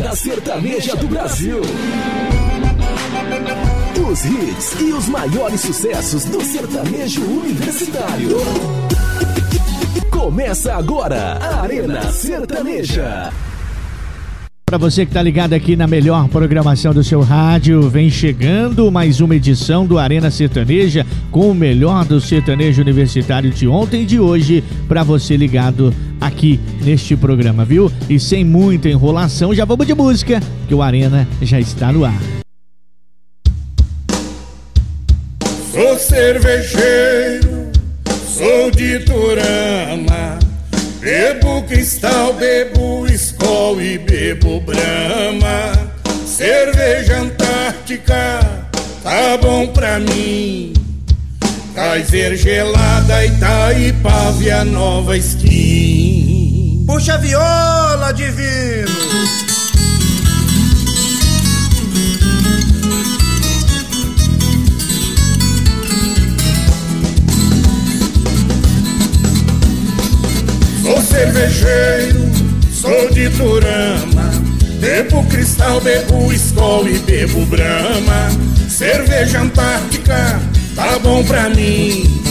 balada sertaneja do Brasil. Os hits e os maiores sucessos do sertanejo universitário. Começa agora a Arena Sertaneja. Para você que está ligado aqui na melhor programação do seu rádio, vem chegando mais uma edição do Arena Sertaneja com o melhor do sertanejo universitário de ontem e de hoje para você ligado aqui neste programa, viu? E sem muita enrolação, já vamos de música, que o Arena já está no ar. Sou cervejeiro, sou de Turama Bebo cristal, bebo escol e bebo brama. Cerveja Antártica, tá bom pra mim. Kaiser gelada, Itaipava a nova skin. Puxa a viola, divino. Cervejeiro, sou de Turama. Bebo cristal, bebo escol e bebo brama. Cerveja Antártica, tá bom pra mim.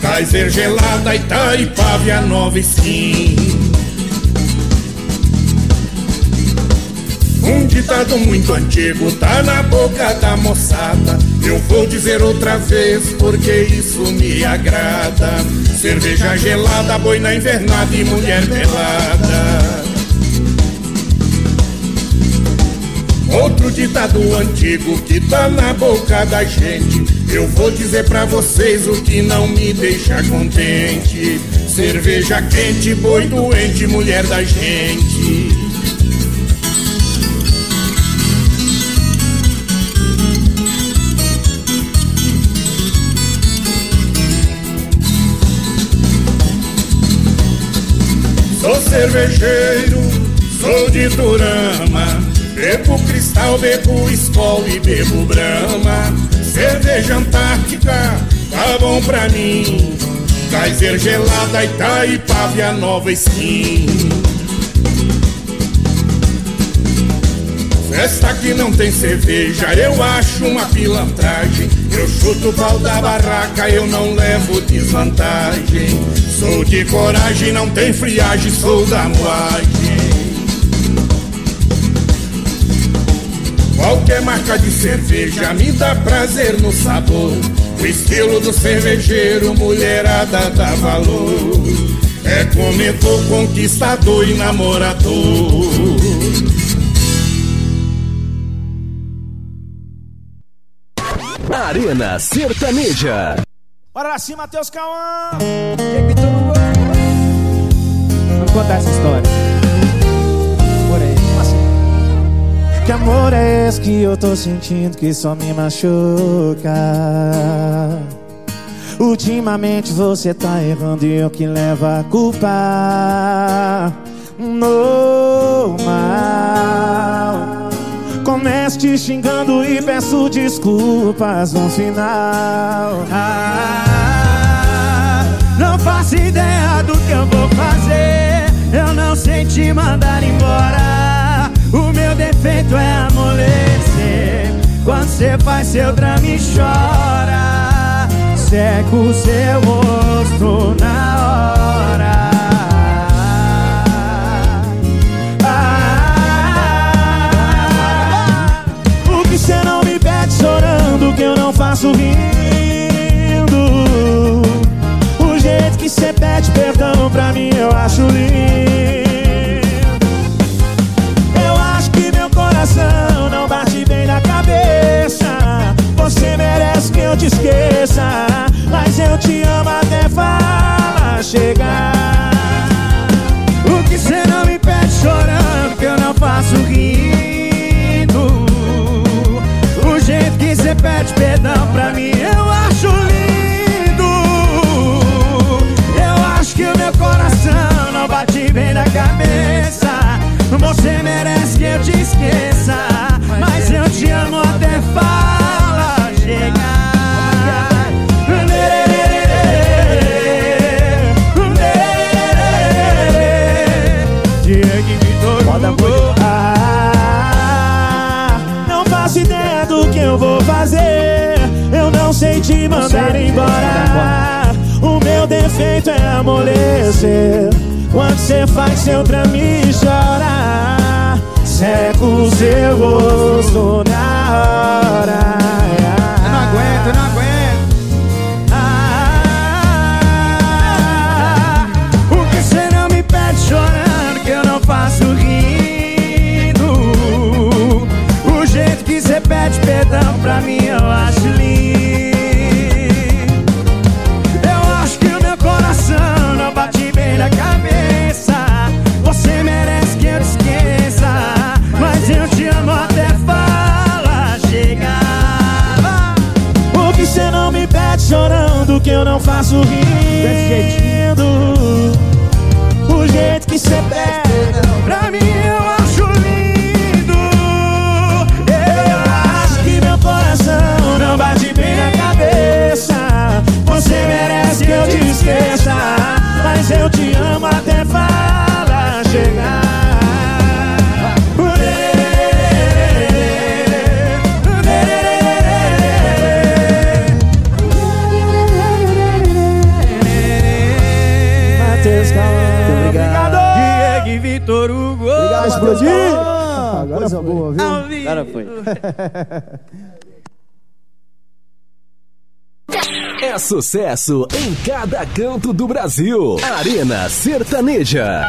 Kaiser gelada, Itaipava a nova skin. Um ditado muito antigo tá na boca da moçada. Eu vou dizer outra vez porque isso me agrada. Cerveja gelada, boi na invernada e mulher pelada. Outro ditado antigo que tá na boca da gente. Eu vou dizer pra vocês o que não me deixa contente. Cerveja quente, boi doente, mulher da gente. Sou cervejeiro, sou de Turama. Bebo cristal, bebo escol e bebo brama. Cerveja Antártica, tá bom pra mim. Kaiser gelada, Itaipava a nova skin. Festa que não tem cerveja, eu acho uma pilantragem. Eu chuto o pau da barraca, eu não levo desvantagem. Sou de coragem, não tem friagem, sou da moagem. Qualquer marca de cerveja me dá prazer no sabor. O estilo do cervejeiro, mulherada dá valor. É comedor, conquistador e namorador. Arena Sertaneja. Bora lá cima, Matheus Cauã. Vamos contar essa história. Aí. Assim. Que amor é esse que eu tô sentindo que só me machuca? Ultimamente você tá errando e eu que levo a culpa. Normal. Começo te xingando e peço desculpas no final. Ah, não faço ideia do que eu vou fazer. Eu não sei te mandar embora. O meu defeito é amolecer. Quando você faz seu drama e chora, seca o seu rosto na hora. Você não me pede chorando que eu não faço rindo. O jeito que você pede perdão pra mim eu acho lindo. Eu acho que meu coração não bate bem na cabeça. Você merece que eu te esqueça Mas eu te amo até falar chegar. O que você não me pede chorando que eu não faço rindo jeito que você pede perdão pra mim eu acho lindo. Eu acho que o meu coração não bate bem na cabeça. Você merece que eu te esqueça Mas eu te amo até fala te mandar embora. O meu defeito é amolecer. Quando cê faz seu drama e chora, seca o seu rosto na hora. Eu não aguento, eu não aguento. O que cê não me pede chorando que eu não faço rindo O jeito que cê pede perdão pra mim eu acho não faço rindo. O jeito que cê pede Coisa boa, viu? Foi. É sucesso em cada canto do Brasil. Arena Sertaneja.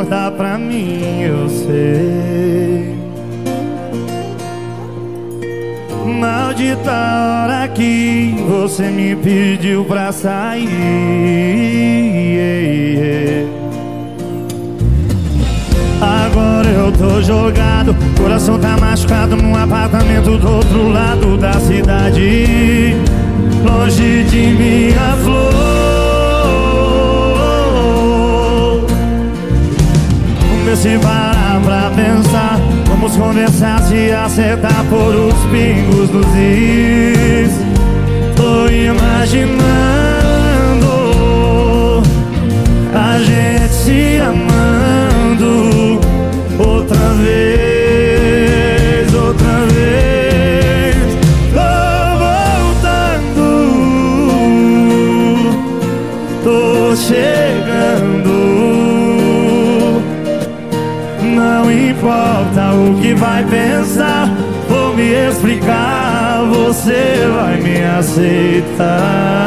Importa pra mim, eu sei. Maldita hora que você me pediu pra sair. Agora eu tô jogado, coração tá machucado num apartamento do outro lado da cidade, longe de minha flor. Se parar pra pensar, vamos conversar, se acertar por os pingos dos is. Tô imaginando a gente se amando pensar, vou me explicar, você vai me aceitar.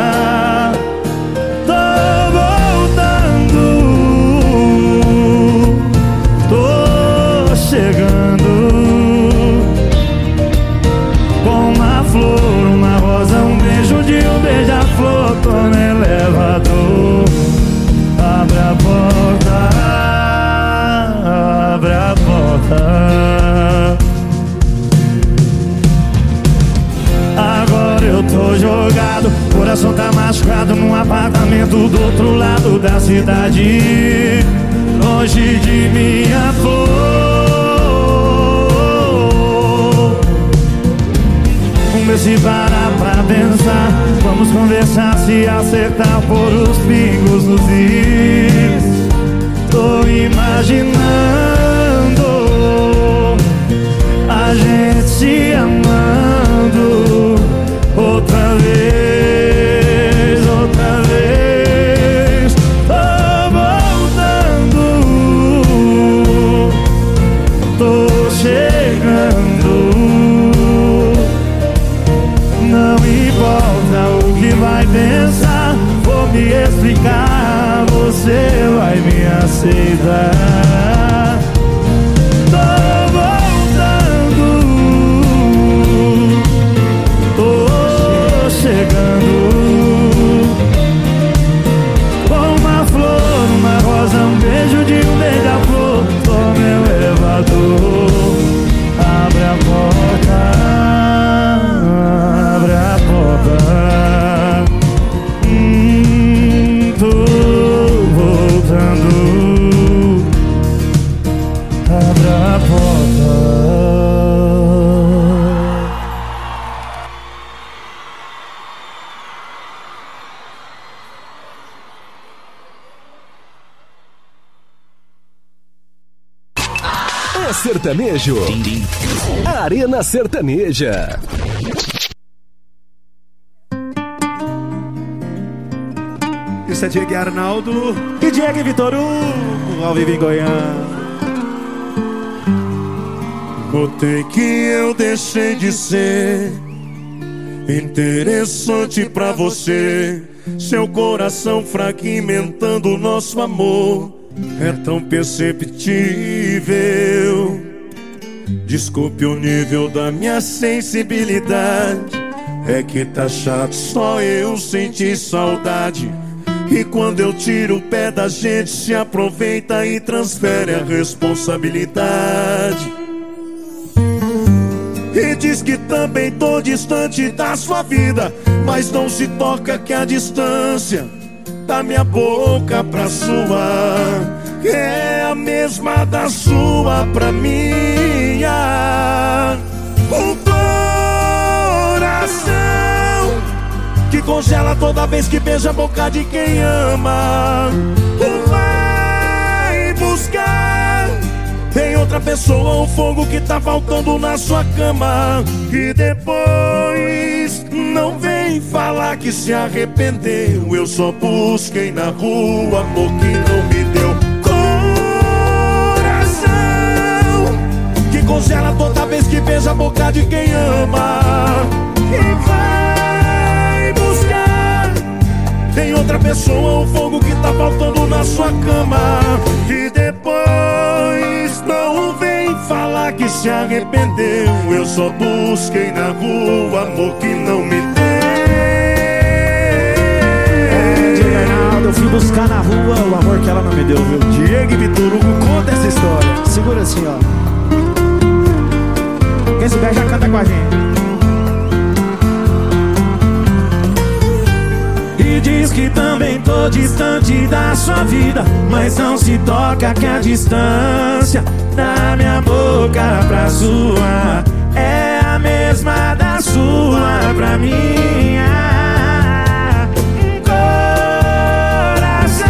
Do outro lado da cidade, longe de minha flor. Vamos se parar pra pensar, vamos conversar, se acertar por os pingos nos is. Tô imaginando a gente se amando outra vez, me aceitar. Sertanejo. Arena Sertaneja. Isso é Diego Arnaldo e Diego Vitor Hugo, ao vivo em Goiânia. Notei que eu deixei de ser interessante pra você. Seu coração fragmentando o nosso amor é tão perceptível. Desculpe o nível da minha sensibilidade. É que tá chato só eu sentir saudade. E quando eu tiro o pé da gente, se aproveita e transfere a responsabilidade. E diz que também tô distante da sua vida, mas não se toca que a distância da minha boca pra sua é a mesma da sua pra minha. Um coração que congela toda vez que beija a boca de quem ama. Vai buscar em outra pessoa o fogo que tá faltando na sua cama. E depois não vem falar que se arrependeu. Eu só busquei na rua amor que não me deu. Coração que congela toda vez que beija a boca de quem ama. E vai buscar em outra pessoa o fogo que tá faltando na sua cama. E depois que se arrependeu. Eu só busquei na rua amor que não me deu. Diego eu fui buscar na rua o amor que ela não me deu, viu? Diego e Vitor Hugo, conta essa história. Segura assim, ó. Quem souber já canta com a gente. Diz que também tô distante da sua vida Mas não se toca que a distância Da minha boca pra sua É a mesma da sua pra minha. Coração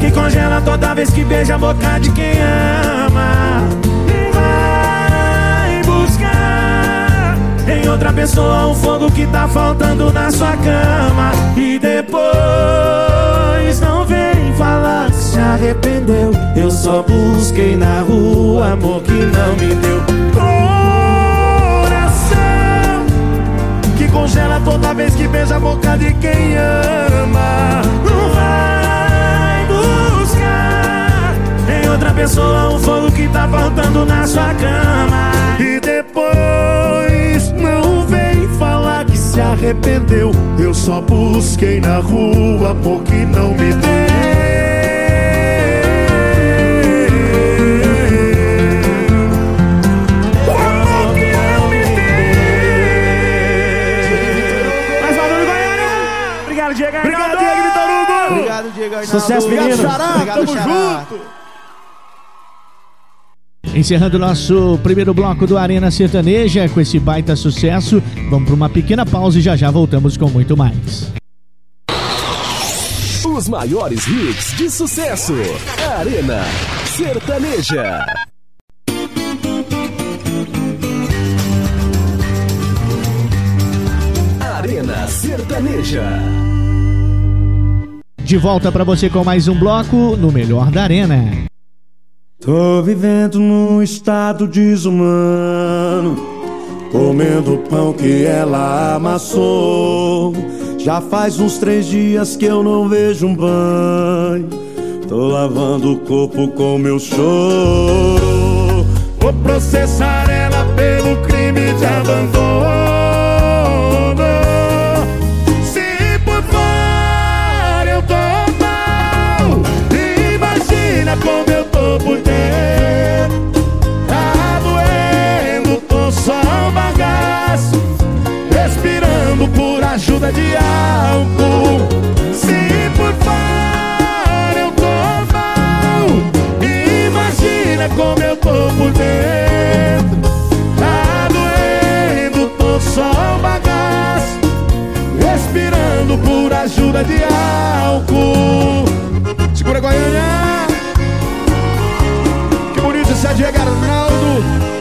Que congela toda vez que beija a boca de quem ama em outra pessoa o fogo que tá faltando na sua cama. E depois não vem falar que se arrependeu. Eu só busquei na rua amor que não me deu. Coração que congela toda vez que beija a boca de quem ama. Não vai buscar em outra pessoa o fogo que tá faltando na sua cama. E se arrependeu Eu só busquei na rua amor que não me deu O amor que não me deu Mais barulho, Goiânia! Obrigado, Diego! Obrigado, Diego Vitor Hugo! Obrigado, Diego Arnaldo. Sucesso, Obrigado, menino. Xará. Obrigado, Tamo Xará. junto. Encerrando nosso primeiro bloco do Arena Sertaneja com esse baita sucesso, vamos para uma pequena pausa e já já voltamos com muito mais. Os maiores hits de sucesso. Arena Sertaneja. Arena Sertaneja. De volta para você com mais um bloco no Melhor da Arena. Tô vivendo num estado desumano, comendo o pão que ela amassou. Já faz uns três dias que eu não vejo um banho. Tô lavando o corpo com meu choro. Vou processar ela pelo crime de abandono. Ajuda de álcool. Se por fora eu tô mal, imagina como eu tô por dentro. Tá doendo, tô só um bagaço, respirando por ajuda de álcool. Segura Goiânia! Que bonito esse é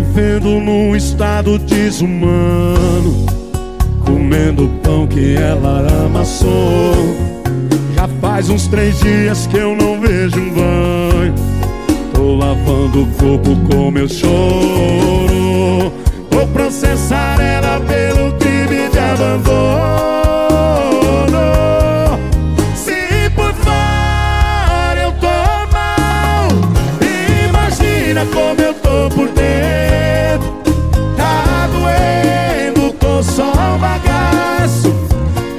vivendo num estado desumano, comendo pão que ela amassou. Já faz uns três dias que eu não vejo um banho. Tô lavando o corpo com meu choro. Vou processar ela pelo crime de abandono. Imagina tô só um bagaço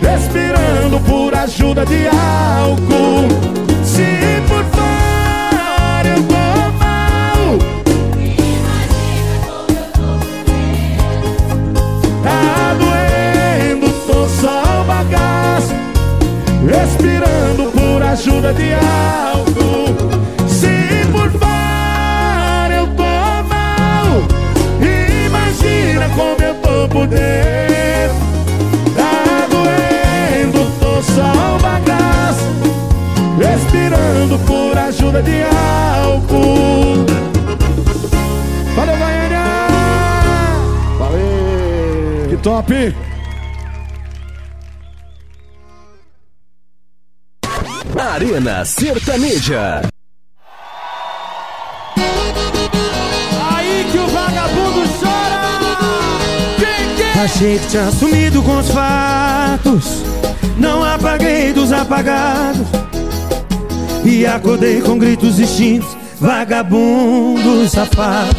Respirando por ajuda de álcool. Se por fora eu tô mal Tá doendo, tô só um bagaço Respirando por ajuda de álcool dentro Tá doendo, tô só um bagaço Respirando por ajuda de álcool Valeu, Goiânia! Valeu! Que top! Arena Sertaneja Achei que tinha sumido com os fatos. Não apaguei dos apagados. E acordei com gritos distintos. Vagabundo safado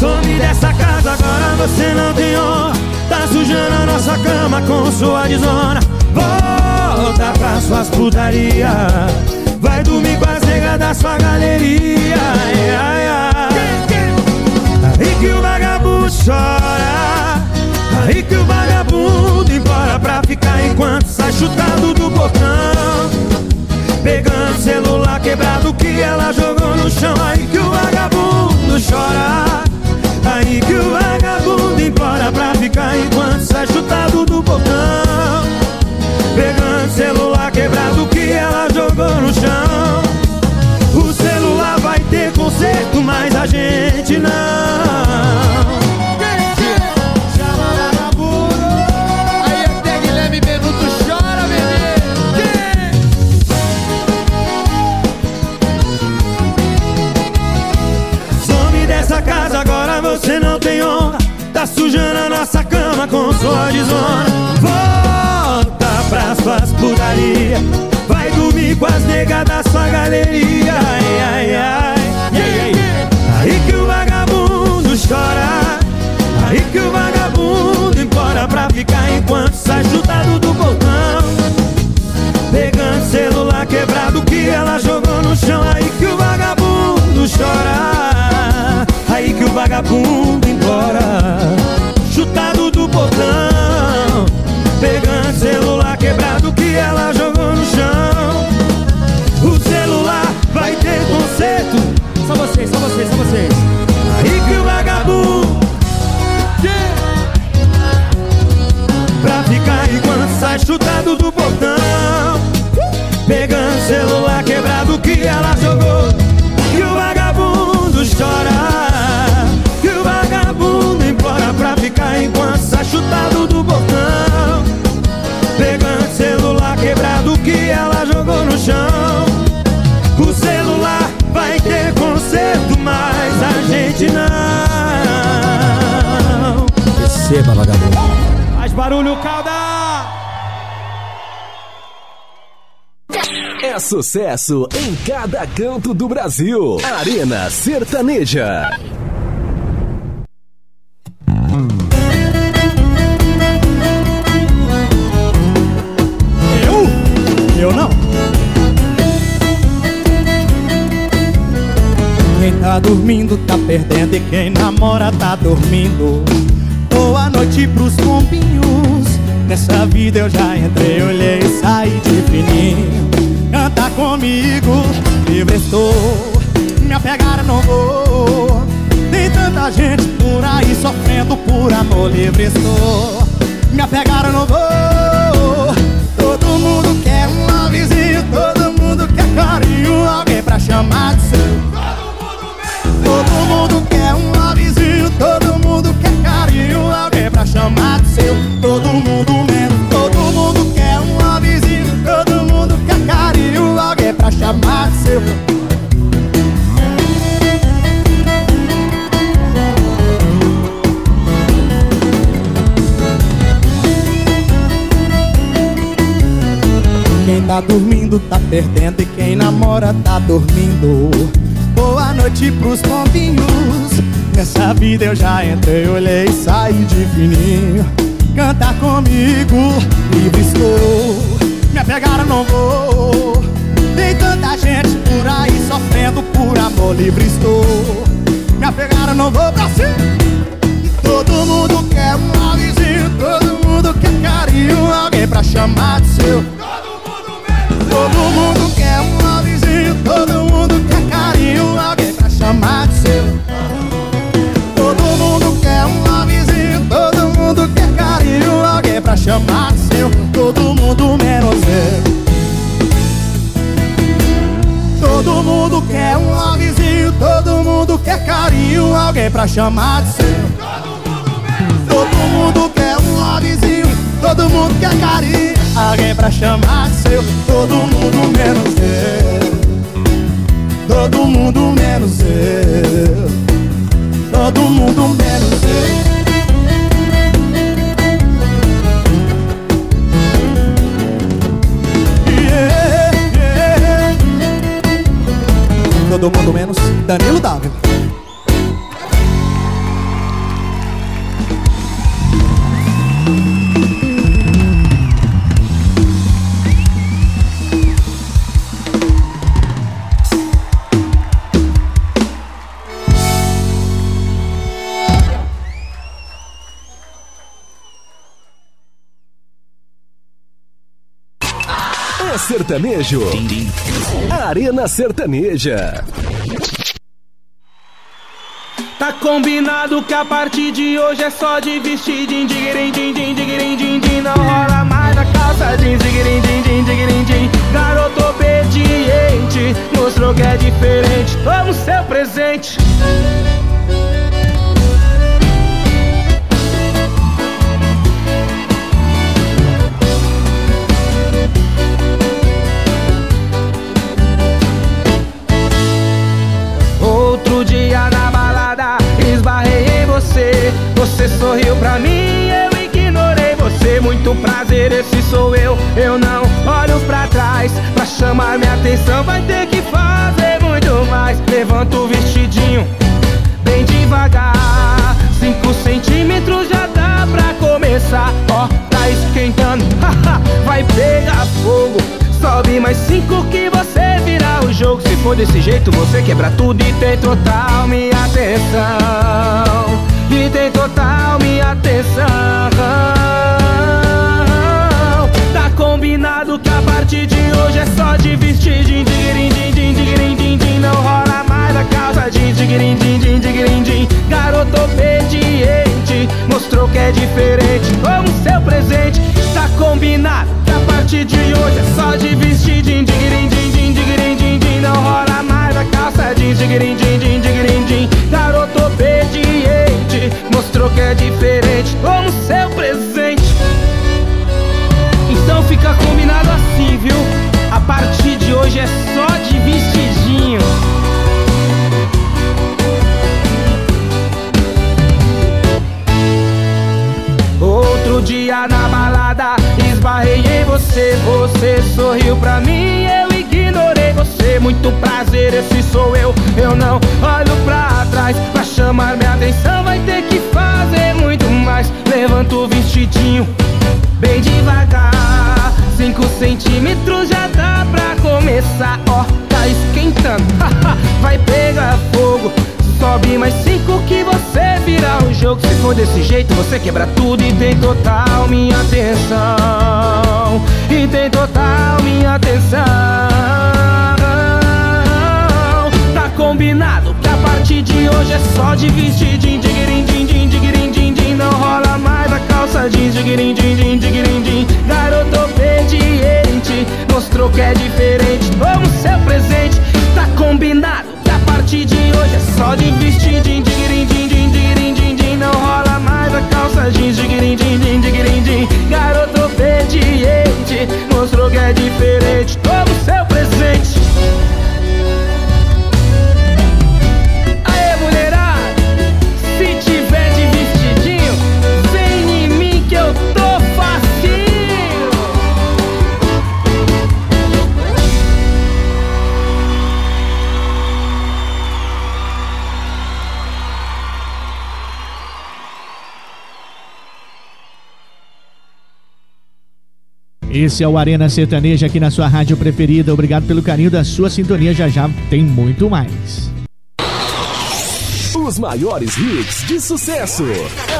Some dessa casa, agora você não tem honra Tá sujando a nossa cama com sua desona. Volta pra suas putaria Vai dormir com as negas da sua galeria. Ai, ai, ai. Aí que o vagabundo chora Aí que o vagabundo embora pra ficar enquanto sai chutado do portão Pegando celular quebrado que ela jogou no chão. Aí que o vagabundo chora. Aí que o vagabundo embora pra ficar enquanto sai chutado do portão Pegando celular quebrado que ela jogou no chão. O celular vai ter conserto, mas a gente não Sujando a nossa cama com sua desonra Volta pras suas putaria Vai dormir com as negas da sua galeria. Ai, ai, ai, Aí que o vagabundo chora. Aí que o vagabundo embora pra ficar Enquanto sai chutado do portão. Pegando celular quebrado que ela jogou no chão. Aí que o vagabundo chora. Aí que o vagabundo portão Pegando celular quebrado que ela jogou no chão. O celular vai ter conserto. Só vocês, só vocês, só vocês. Aí que o vagabundo Pra ficar enquanto sai chutado do portão Pegando celular quebrado que ela jogou conserto, mas a gente não Receba, vagabundo Faz barulho, calda! É sucesso em cada canto do Brasil. Arena Sertaneja. Dormindo tá perdendo e quem namora tá dormindo. Boa noite pros pompinhos. Nessa vida eu já entrei, olhei e saí de fininho. Canta comigo, livre estou. Me apegar não vou. Tem tanta gente por aí sofrendo por amor, livre estou. Me apegar não vou. Todo mundo quer um lovezinho, todo mundo quer carinho, alguém pra chamar de seu mundo quer um lovezinho, todo mundo quer carinho, alguém pra chamar de seu. Todo mundo menos, todo mundo quer um lovezinho, todo mundo quer carinho, alguém pra chamar de seu. Quem tá dormindo tá perdendo e quem namora tá dormindo. Noite pros pombinhos. Nessa vida eu já entrei, olhei e saí de fininho. Canta comigo, livre estou. Me pegaram, não vou. Tem tanta gente por aí sofrendo por amor, livre estou. Me pegaram, não vou pra cima. Todo mundo quer um vizinho, todo mundo quer carinho, alguém pra chamar de seu. Todo mundo quer um seu. Todo mundo quer um vizinho, todo mundo quer carinho, alguém pra chamar de seu. Todo mundo menos eu. Todo mundo quer um vizinho, todo mundo quer carinho, alguém pra chamar de seu. Todo mundo quer um vizinho, todo mundo quer carinho, alguém pra chamar de seu. Todo mundo menos eu. Sertanejo. Arena Sertaneja. Tá combinado que a partir de hoje é só de vestidinho, digirim, din, din, digirim, din, din. Não rola mais a calça jeans, digirim, din, din, digirim, din. Garoto obediente, mostrou que é diferente. Toma o seu presente. Sou eu. Eu não olho pra trás. Pra chamar minha atenção, vai ter que fazer muito mais. Levanta o vestidinho, bem devagar. Cinco centímetros já dá pra começar. Ó, tá esquentando, vai pegar fogo. Sobe mais cinco que você vira o jogo. Se for desse jeito, você quebra tudo e tem total minha atenção. E tem total minha atenção. Tá combinado que a partir de hoje é só de vestidinho, digirim, din, din, din, din. Não rola mais a calça jeans, digirim, din, din, digirim, din. Garoto obediente, mostrou que é diferente. Como seu presente, tá combinado que a partir de hoje é só de vestidinho, digirim, din, din, din, din. Não rola mais a calça jeans, digirim, din, din, digirim, din. Garoto obediente, mostrou que é diferente. Como seu presente. Se for desse jeito, você quebra tudo e tem total minha atenção. E tem total minha atenção. Tá combinado que a partir de hoje é só de vestidinho, digirim, din, din, digirim, din, din. Não rola mais a calça jeans, digirim, din, din, digirim, din. Garoto obediente, mostrou que é diferente. Como seu presente, tá combinado que a partir de hoje é só de din, din, digirim, din, Não rola mais a calça jeans, digirim, din, din, digirim, din. Garoto obediente, mostrou que é diferente. Esse é o Arena Sertaneja aqui na sua rádio preferida. Obrigado pelo carinho da sua sintonia. Já já tem muito mais. Os maiores hits de sucesso.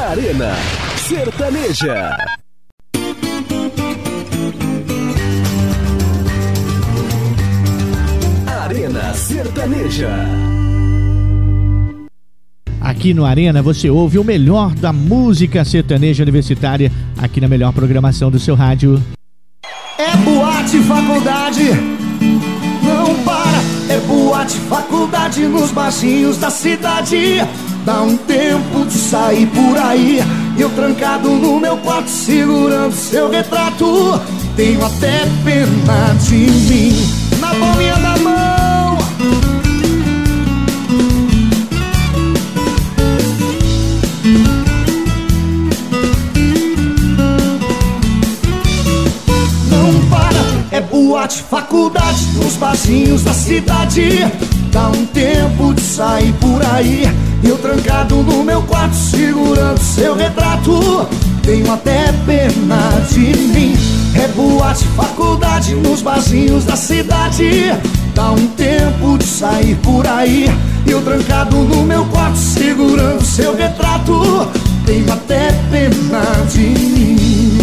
Arena Sertaneja. Arena Sertaneja. Aqui no Arena você ouve o melhor da música sertaneja universitária aqui na melhor programação do seu rádio. É boate faculdade, não para. É boate faculdade nos barzinhos da cidade. Dá um tempo de sair por aí. Eu trancado no meu quarto segurando seu retrato. Tenho até pena de mim na palminha da boate, faculdade, nos barzinhos da cidade. Dá um tempo de sair por aí. Eu trancado no meu quarto, segurando seu retrato. Tenho até pena de mim. É boate, faculdade, nos barzinhos da cidade. Dá um tempo de sair por aí. Eu trancado no meu quarto, segurando seu retrato. Tenho até pena de mim.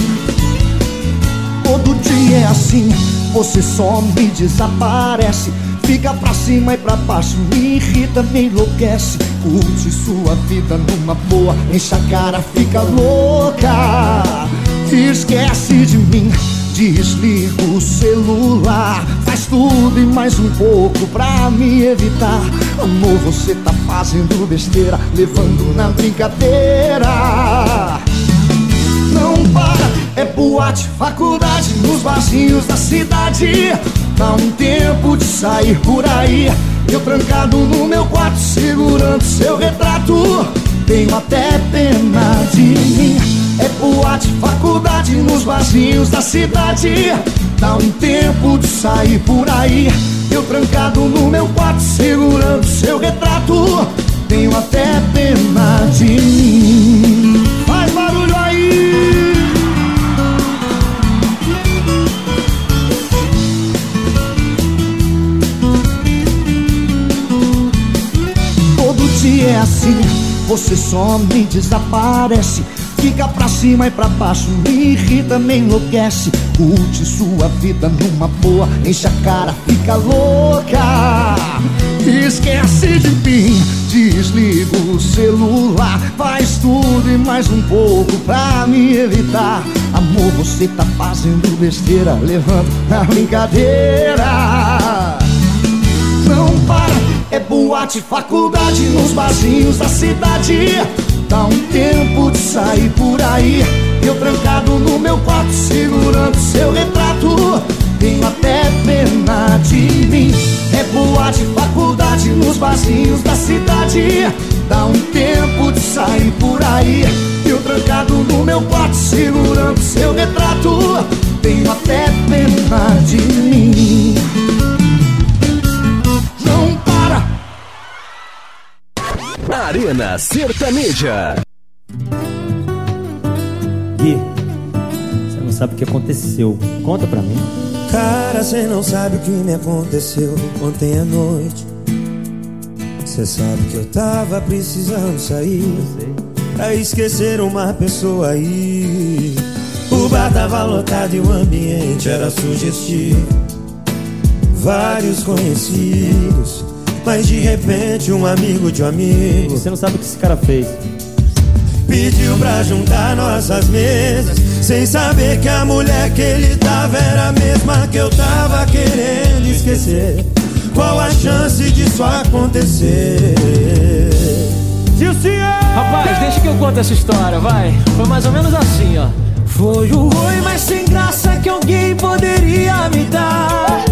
Todo dia é assim, você só me desaparece. Fica pra cima e pra baixo, me irrita, me enlouquece. Curte sua vida numa boa, enche a cara, fica louca. Esquece de mim, desliga o celular. Faz tudo e mais um pouco pra me evitar. Amor, você tá fazendo besteira, levando na brincadeira. Não para, é boate, faculdade, nos barzinhos da cidade. Dá um tempo de sair por aí. Eu trancado no meu quarto, segurando seu retrato. Tenho até pena de mim. É boate, faculdade, nos barzinhos da cidade. Dá um tempo de sair por aí. Eu trancado no meu quarto, segurando seu retrato. Tenho até pena de mim. É assim, você só me desaparece. Fica pra cima e pra baixo, me irrita, me enlouquece. Curte sua vida numa boa, enche a cara, fica louca. Esquece de mim, desliga o celular. Faz tudo e mais um pouco pra me evitar. Amor, você tá fazendo besteira, levando na brincadeira. É boate, faculdade nos barzinhos da cidade. Dá um tempo de sair por aí. Eu trancado no meu quarto, segurando seu retrato. Tenho até pena de mim. É boate, faculdade nos barzinhos da cidade. Dá um tempo de sair por aí. Eu trancado no meu quarto, segurando seu retrato. Tenho até pena de mim. Arena Sertaneja. Gui, você não sabe o que aconteceu. Conta pra mim. Cara, cê não sabe o que me aconteceu ontem à noite. Cê sabe que eu tava precisando sair pra esquecer uma pessoa aí. O bar tava lotado e o ambiente era sugestivo. Vários conhecidos, mas de repente um amigo de um amigo Você não sabe o que esse cara fez. Pediu pra juntar nossas mesas Sem saber que a mulher que ele tava Era a mesma que eu tava querendo esquecer Qual a chance disso acontecer? Rapaz, deixa que eu conto essa história, vai. Foi mais ou menos assim, ó. Foi o oi mais sem graça que alguém poderia me dar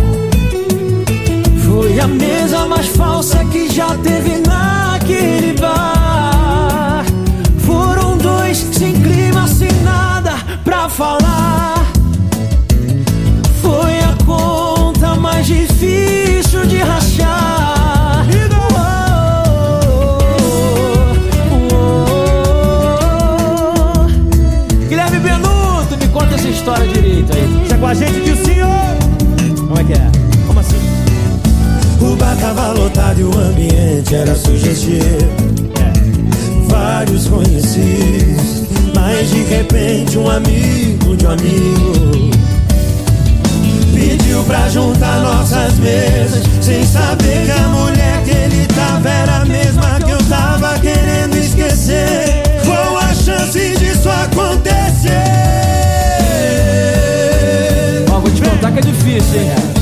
Foi a mesa mais falsa que já teve naquele bar. Foram dois sem clima, sem nada pra falar. Foi a conta mais difícil de rachar. Guilherme Benuto, me conta essa história direito aí. Você é com a que era sugestivo Vários conhecidos Mas de repente um amigo de um amigo Pediu pra juntar nossas mesas Sem saber que a mulher que ele tava Era a mesma que eu tava querendo esquecer Qual a chance disso acontecer? Ó, vou te contar que é difícil, hein?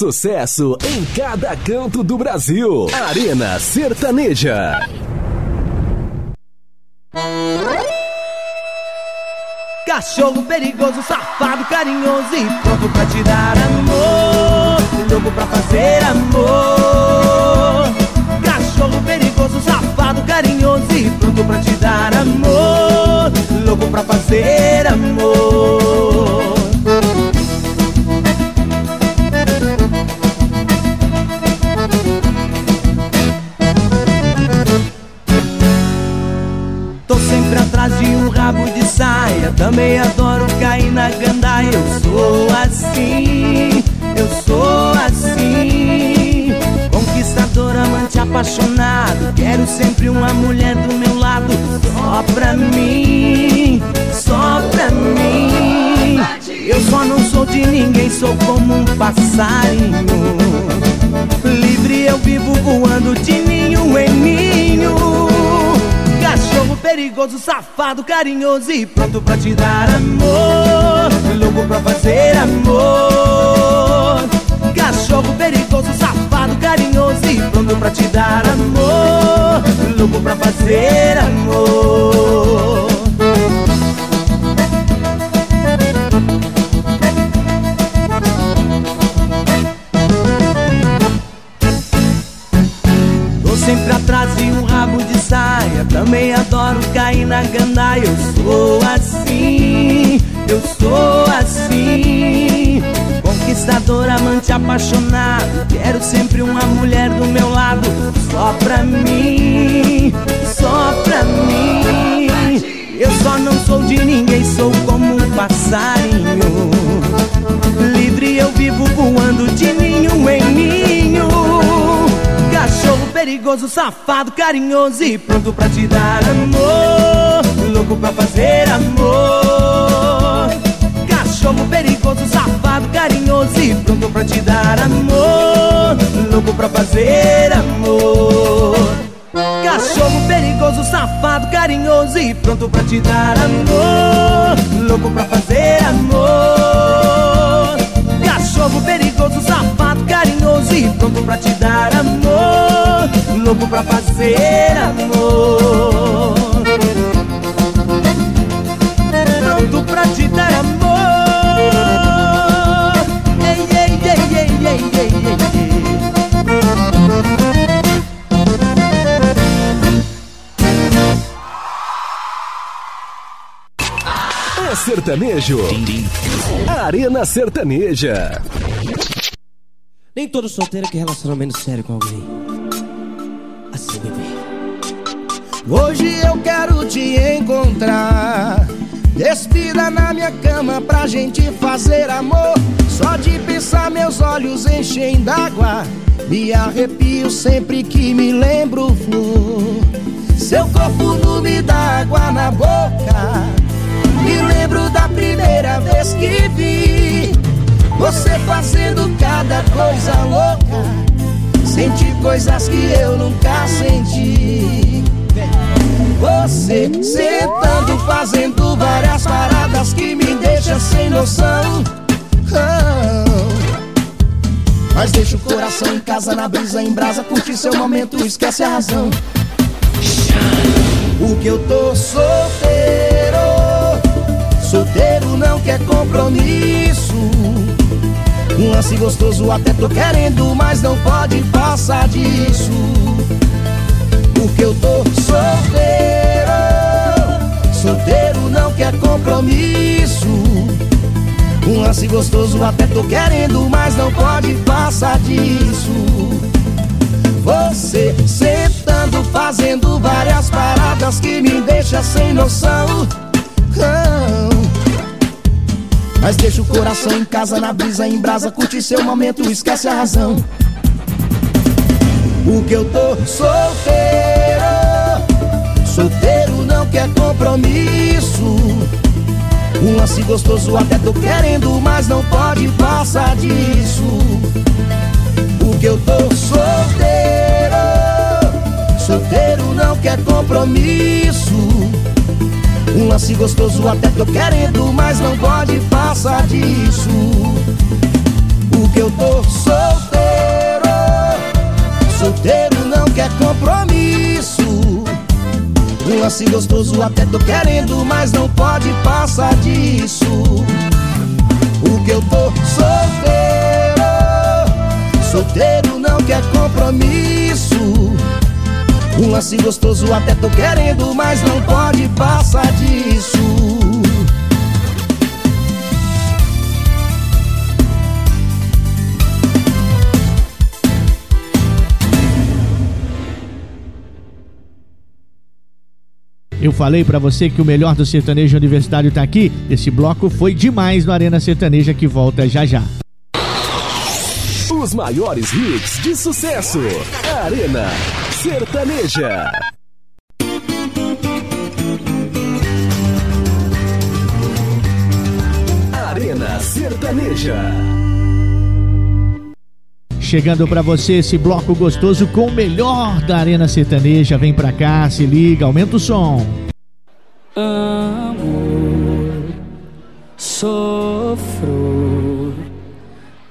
Sucesso em cada canto do Brasil. Arena Sertaneja. Cachorro perigoso, safado, carinhoso e pronto pra te dar amor. Louco pra fazer amor. Cachorro perigoso, safado, carinhoso e pronto pra te dar amor. Louco pra fazer amor. Também adoro cair na gandaia. Eu sou assim, eu sou assim. Conquistador, amante apaixonado. Quero sempre uma mulher do meu lado. Só pra mim, só pra mim. Eu só não sou de ninguém, sou como um passarinho. Livre eu vivo voando de ninho em ninho. Perigoso, safado, carinhoso e pronto pra te dar amor. Louco pra fazer amor. Cachorro perigoso, safado, carinhoso e pronto pra te dar amor. Louco pra fazer amor. Perigoso, safado, carinhoso e pronto pra te dar amor. Louco pra fazer amor. Cachorro perigoso, safado, carinhoso e pronto pra te dar amor. Louco pra fazer amor. Cachorro perigoso, safado, carinhoso e pronto pra te dar amor. Louco pra fazer amor. Cachorro perigoso, carinhoso e pronto pra te dar amor. Louco pra fazer amor. Pronto pra te dar amor. Ei, ei, ei, ei, ei, ei, ei, ei. Sertanejo. Arena Sertaneja. Nem todo solteiro quer relacionamento sério com alguém. Assim, bebê. Hoje eu quero te encontrar. Despida na minha cama pra gente fazer amor. Só de pensar meus olhos enchem d'água. Me arrepio sempre que me lembro flor. Seu corpo não me dá água na boca. Me lembro da primeira vez que vi. Você fazendo cada coisa louca. Senti coisas que eu nunca senti. Você sentando, fazendo várias paradas que me deixam sem noção. Oh. Mas deixa o coração em casa, na brisa, em brasa, curtir seu momento, esquece a razão. O que eu tô solteiro, solteiro não quer compromisso. Um lance gostoso até tô querendo, mas não pode passar disso. Porque eu tô solteiro, solteiro não quer compromisso. Um lance gostoso até tô querendo, mas não pode passar disso. Você sentando, fazendo várias paradas que me deixa sem noção. Oh. Mas deixa o coração em casa, na brisa, em brasa, curte seu momento, esquece a razão. Porque eu tô solteiro, solteiro não quer compromisso. Um lance gostoso até tô querendo, mas não pode passar disso. Porque eu tô solteiro, solteiro não quer compromisso. Um lance gostoso até tô querendo, mas não pode passar disso. Porque eu tô solteiro, solteiro não quer compromisso. Um lance gostoso até tô querendo, mas não pode passar disso. Porque eu tô solteiro, solteiro não quer compromisso. Um lance gostoso até tô querendo, mas não pode passar disso. Eu falei para você que o melhor do sertanejo universitário tá aqui. Esse bloco foi demais no Arena Sertaneja que volta já já. Os maiores hits de sucesso. Arena Sertaneja. Arena Sertaneja. Chegando para você esse bloco gostoso com o melhor da Arena Sertaneja. Vem pra cá, se liga, aumenta o som. Amor, sofro,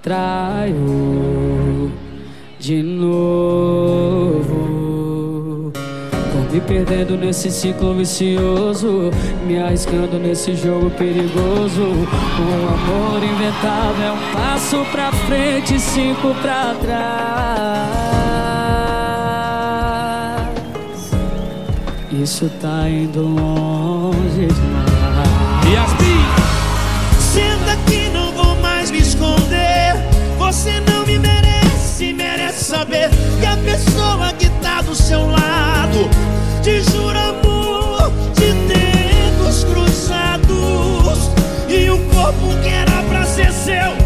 traio de novo. Me perdendo nesse ciclo vicioso, me arriscando nesse jogo perigoso. Um amor inventado é um passo pra frente, cinco pra trás. Isso tá indo longe demais. Yasmin! Senta que não vou mais me esconder. Você não me merece, merece saber que a pessoa seu lado te jura amor de dedos cruzados. E o corpo que era pra ser seu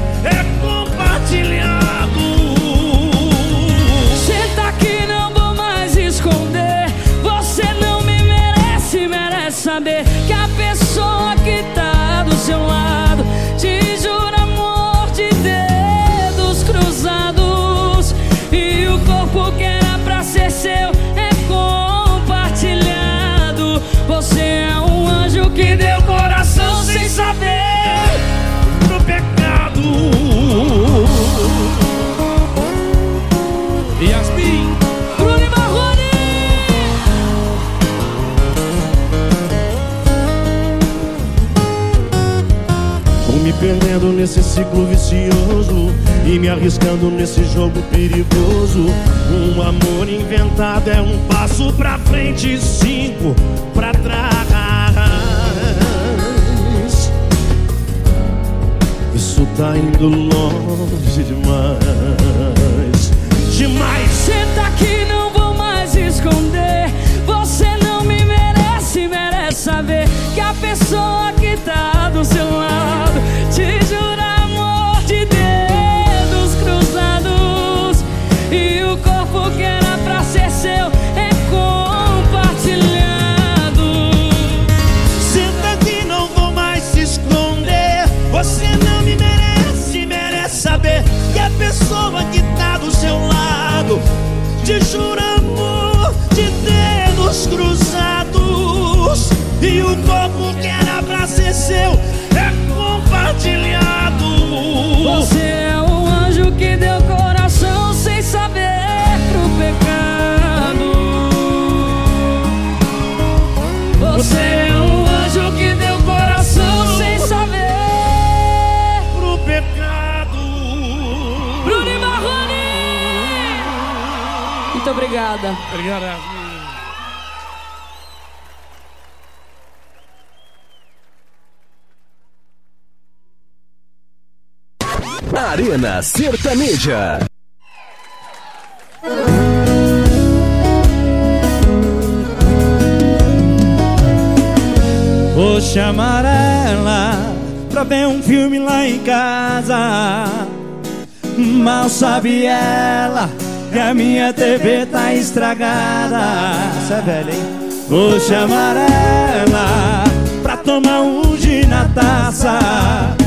nesse ciclo vicioso e me arriscando nesse jogo perigoso. Um amor inventado é um passo pra frente e cinco pra trás. Isso tá indo longe demais. Demais! Senta que não vou mais esconder. Você não me merece, merece saber que a pessoa que tá do seu lado te E o corpo que era pra ser seu é compartilhado Você é um anjo que deu coração sem saber pro pecado. Você é um anjo que deu coração sem saber pro pecado. Bruno e Marrone! Muito obrigada. Obrigado, Arena Sertaneja. Vou chamar ela pra ver um filme lá em casa. Mal sabe ela que a minha TV tá estragada. Você é velho, hein? Vou chamar ela pra tomar um gin na taça.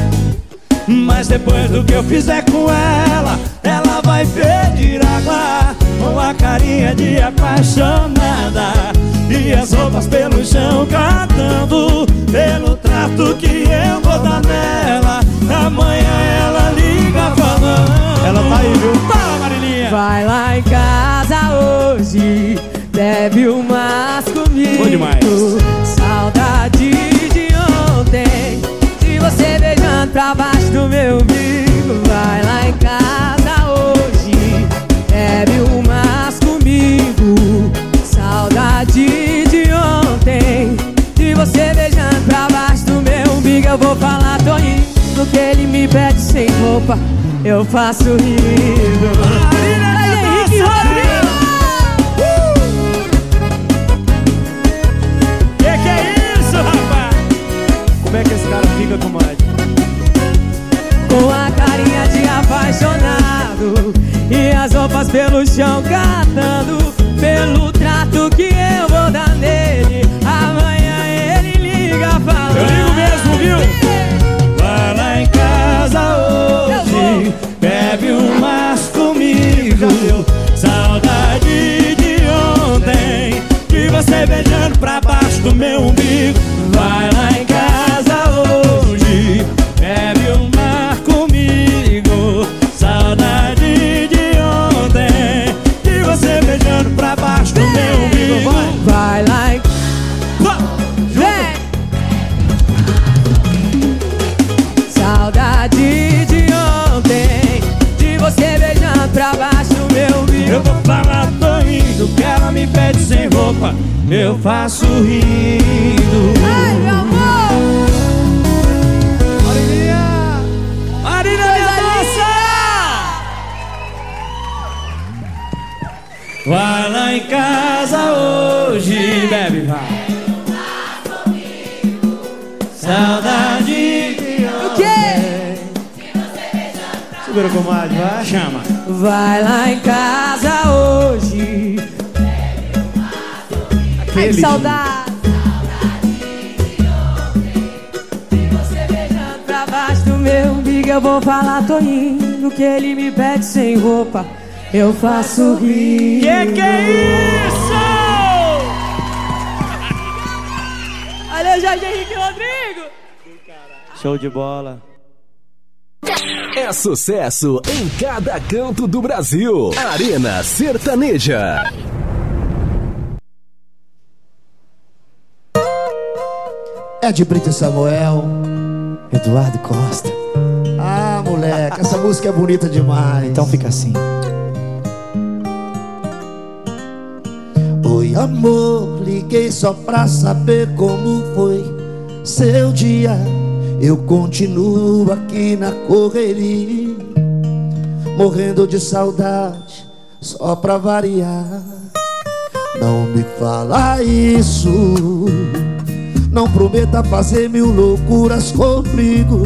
Mas depois do que eu fizer com ela, ela vai pedir água com a carinha de apaixonada. E as roupas pelo chão catando Pelo trato que eu vou dar nela Amanhã ela liga falando Ela tá aí, viu? Fala, Marilinha Vai lá em casa hoje Bebe umas comigo Bom demais. Saudade você beijando pra baixo do meu umbigo. Vai lá em casa hoje Bebe umas comigo. Saudade de ontem De você beijando pra baixo do meu umbigo. Eu vou falar, tô indo Que ele me pede sem roupa Eu faço rindo Henrique Como é que esse cara fica com mais? Com a carinha de apaixonado E as roupas pelo chão catando Pelo trato que eu vou dar nele Amanhã ele liga falando Eu ligo mesmo, viu? Vai lá em casa hoje Bebe umas comigo Saudade de ontem De você beijando pra baixo do meu umbigo Que ele me pede sem roupa Eu faço rir Que que é isso? Olha o Jorge Henrique Rodrigo Show de bola. É sucesso em cada canto do Brasil. Arena Sertaneja. É de Brito e Samuel, Eduardo Costa. Música é bonita demais. Então fica assim. Oi, amor, liguei só pra saber como foi seu dia. Eu continuo aqui na correria, morrendo de saudade, só pra variar. Não me fala isso, não prometa fazer mil loucuras comigo.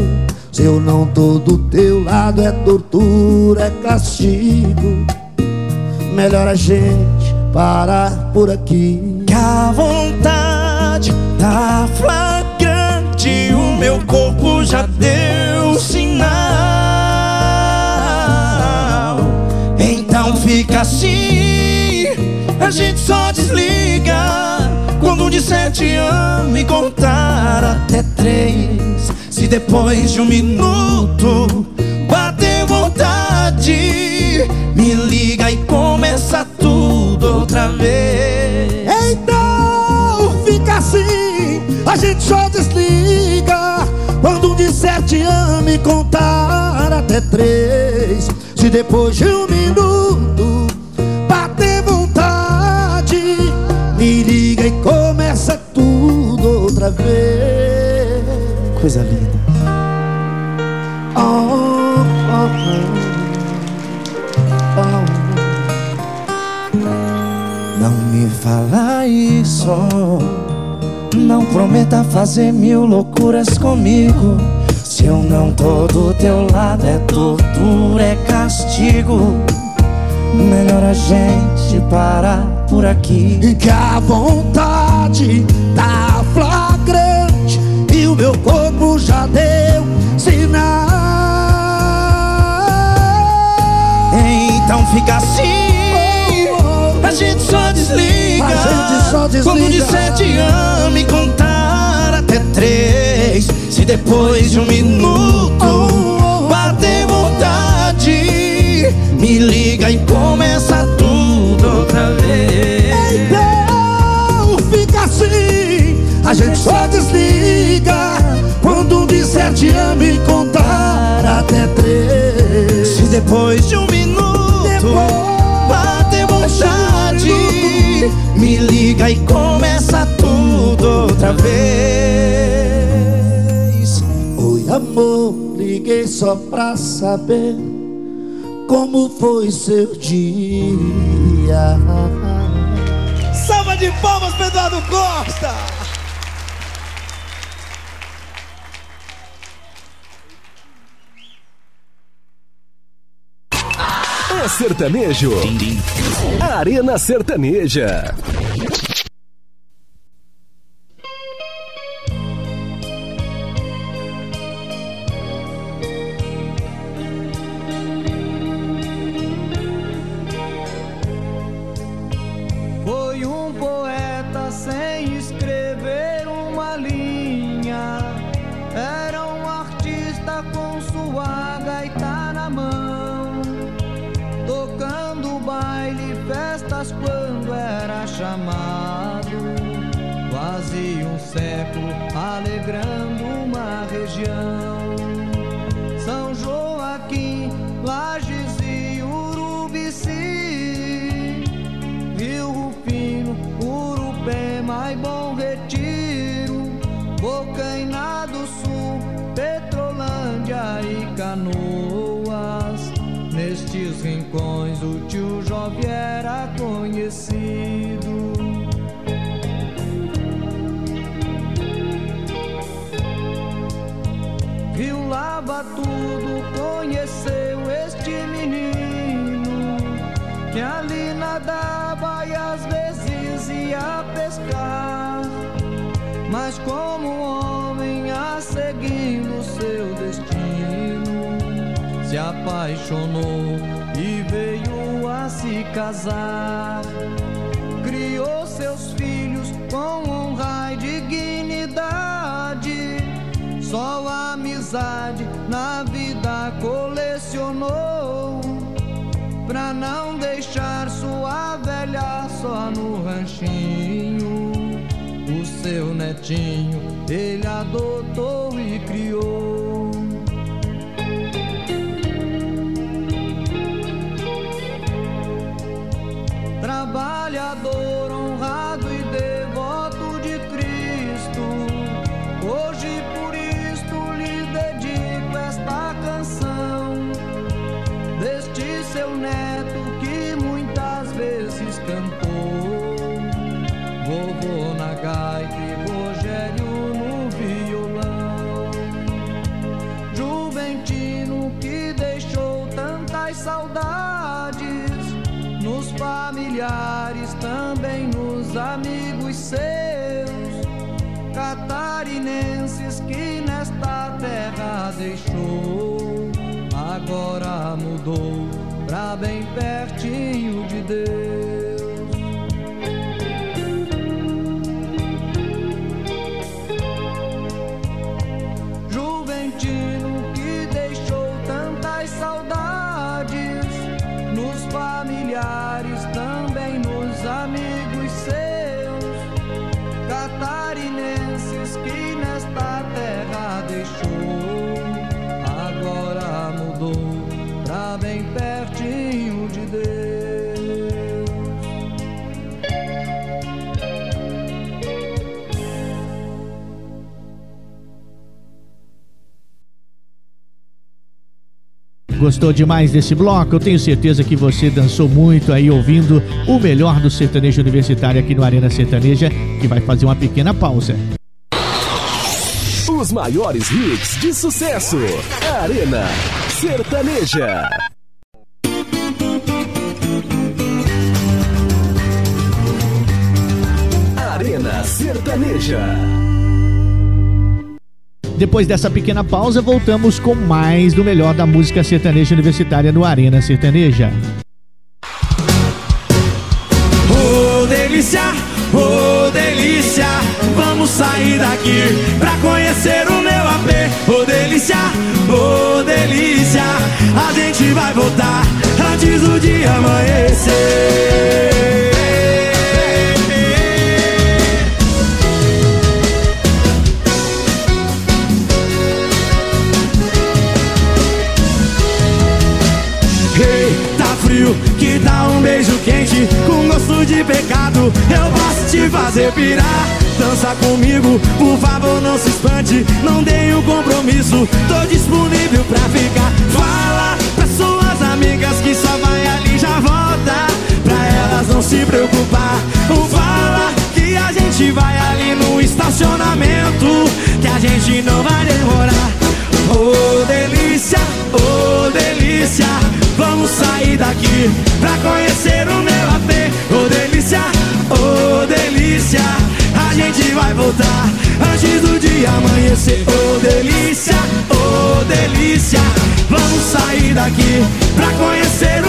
Se eu não tô do teu lado, é tortura, é castigo. Melhor a gente parar por aqui. Que a vontade tá flagrante O meu corpo já deu sinal Então fica assim A gente só desliga quando disser te amo e contar até três. Depois de um minuto bater vontade, me liga e começa tudo outra vez. Então fica assim, a gente só desliga Quando um disser te amo e contar até três Se depois de um minuto bater vontade Me liga e começa tudo outra vez Coisa linda. Me fala isso. Não prometa fazer mil loucuras comigo. Se eu não tô do teu lado, é tortura, é castigo. Melhor a gente parar por aqui. E que a vontade tá flagrante E o meu corpo já deu sinal Então fica assim. A gente só desliga. Desliga. Quando disser te amo e contar até três. Se depois de um minuto bater vontade, me liga e começa tudo outra vez. Então fica assim A gente só desliga Quando um disser te amo e contar até três Se depois de um minuto bater vontade, me liga e começa tudo outra vez. Oi amor, liguei só pra saber Como foi seu dia sertanejo. Arena Sertaneja. Quando era chamado. Jovem era conhecido. Viu lava tudo, conheceu este menino que ali nadava e às vezes ia pescar. Mas como homem a seguindo seu destino, se apaixonou e veio se casar. Criou seus filhos com honra e dignidade. Só a amizade na vida colecionou Pra não deixar sua velha só no ranchinho O seu netinho ele adotou e criou nos amigos seus. Catarinenses que nesta terra deixou agora mudou pra bem pertinho de Deus. Gostou demais desse bloco? Eu tenho certeza que você dançou muito aí ouvindo o melhor do sertanejo universitário aqui no Arena Sertaneja, que vai fazer uma pequena pausa. Os maiores hits de sucesso. Arena Sertaneja. Arena Sertaneja. Depois dessa pequena pausa, voltamos com mais do melhor da música sertaneja universitária no Arena Sertaneja. Ô delícia, ô delícia, vamos sair daqui pra conhecer o meu AP. Ô delícia, ô delícia, a gente vai voltar antes do dia amanhecer. Eu posso te fazer pirar. Dança comigo, por favor, não se espante. Não dei o compromisso, tô disponível pra ficar. Fala pra suas amigas que só vai ali já volta. Pra elas não se preocupar. Fala que a gente vai ali no estacionamento. Que a gente não vai demorar. Ô delícia, ô delícia, vamos sair daqui pra conhecer o meu AP. Ô delícia, ô delícia, a gente vai voltar antes do dia amanhecer. Ô delícia, ô delícia, vamos sair daqui pra conhecer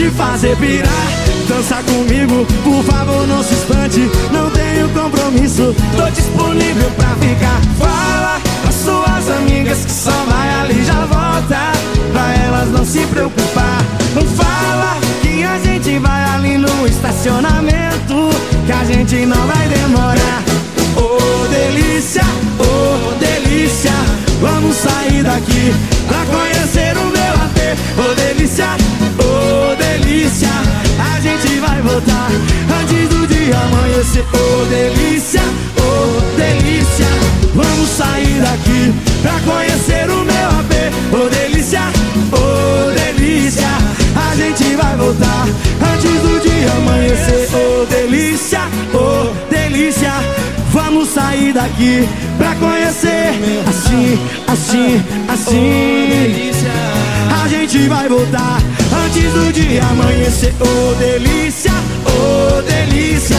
te fazer pirar. Dança comigo, por favor, não se espante. Não tenho compromisso, tô disponível pra ficar. Fala pra suas amigas que só vai ali já volta. Pra elas não se preocupar. Fala que a gente vai ali no estacionamento. Que a gente não vai demorar. Ô delícia, ô delícia, vamos sair daqui pra conhecer o meu AP. Ô delícia, delícia, a gente vai voltar antes do dia amanhecer. Ô delícia, ô delícia, vamos sair daqui pra conhecer o meu AP. Ô delícia, ô delícia, a gente vai voltar antes do dia amanhecer. Ô delícia, ô delícia. Vamos sair daqui pra conhecer assim, assim, assim. A gente vai voltar antes do dia amanhecer. Ô delícia, ô delícia.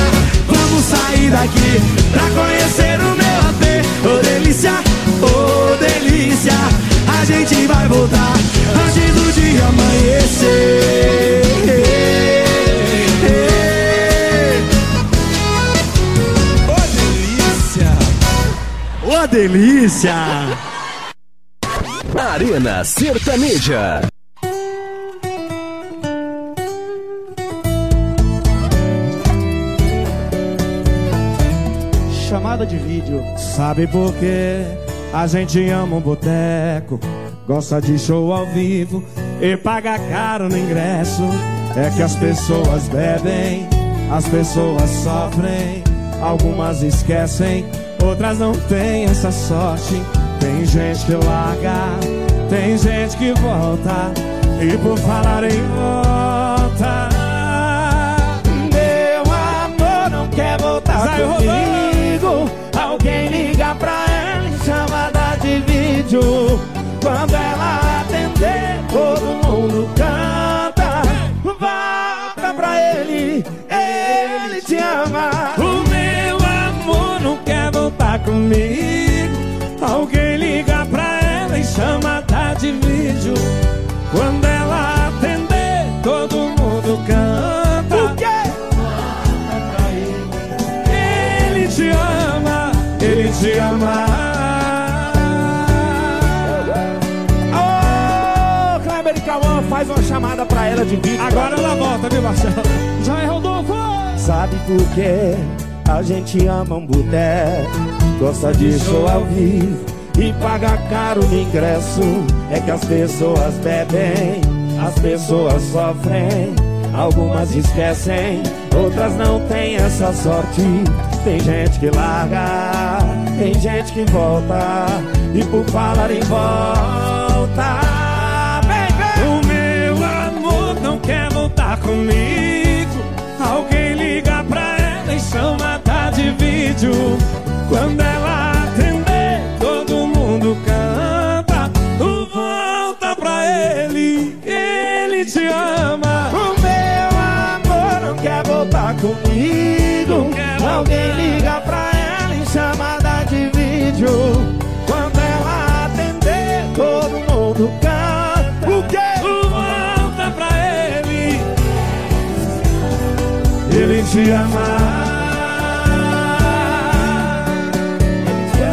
Vamos sair daqui pra conhecer o meu AP. Ô delícia, ô delícia. A gente vai voltar antes do dia amanhecer. Ô delícia! Arena Sertaneja. De vídeo. Sabe por quê? A gente ama um boteco, gosta de show ao vivo e paga caro no ingresso. É que as pessoas bebem, as pessoas sofrem, algumas esquecem, outras não têm essa sorte. Tem gente que larga, tem gente que volta, e por falar em volta, meu amor não quer voltar Sai comigo. Quando ela atender, todo mundo canta. Volta pra ele, ele te ama. O meu amor não quer voltar comigo. Alguém liga pra ela e chama tá de vídeo. Quando ela atender, todo mundo canta. Por quê? Pra ele, ele te ama, ele te ama. Pra ela de vídeo. Agora ela volta, viu, Marcelo? Já é Rodolfo! Sabe por quê? A gente ama um boteco, gosta de show ao vivo e paga caro no ingresso. É que as pessoas bebem, as pessoas sofrem, algumas esquecem, outras não têm essa sorte. Tem gente que larga, tem gente que volta, e por falar em volta, comigo. Alguém liga pra ela em chamada de vídeo. Quando ela atender, todo mundo canta. Tu volta pra ele, ele te ama. O meu amor não quer voltar comigo. Alguém liga pra ela em chamada de vídeo. Quando ela atender, todo mundo canta. Ele te ama.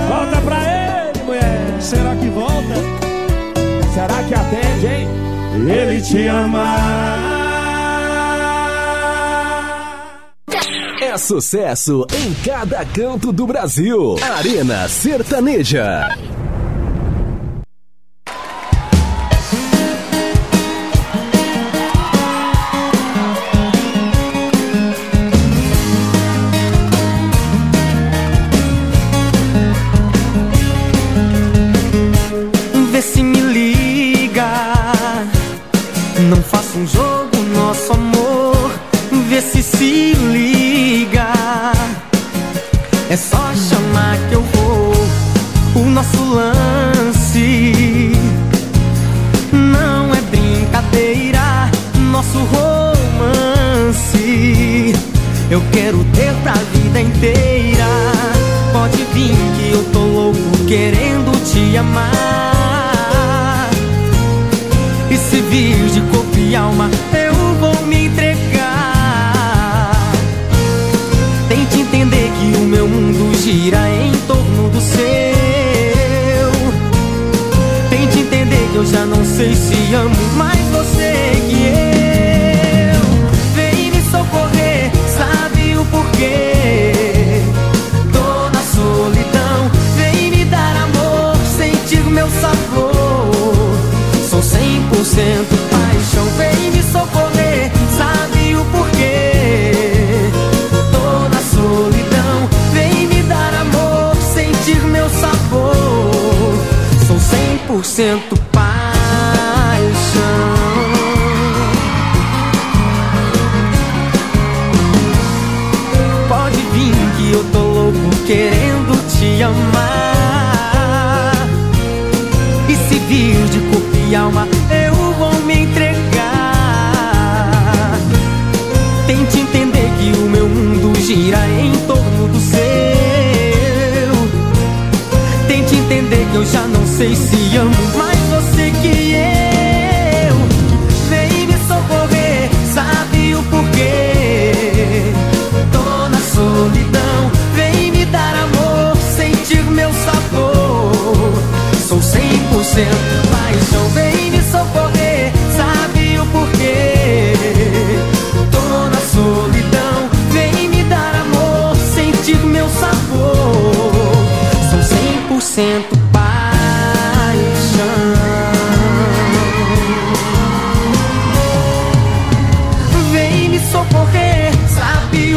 Volta pra ele, mulher. Será que volta? Será que atende, hein? Ele te ama. É sucesso em cada canto do Brasil. Arena Sertaneja. Se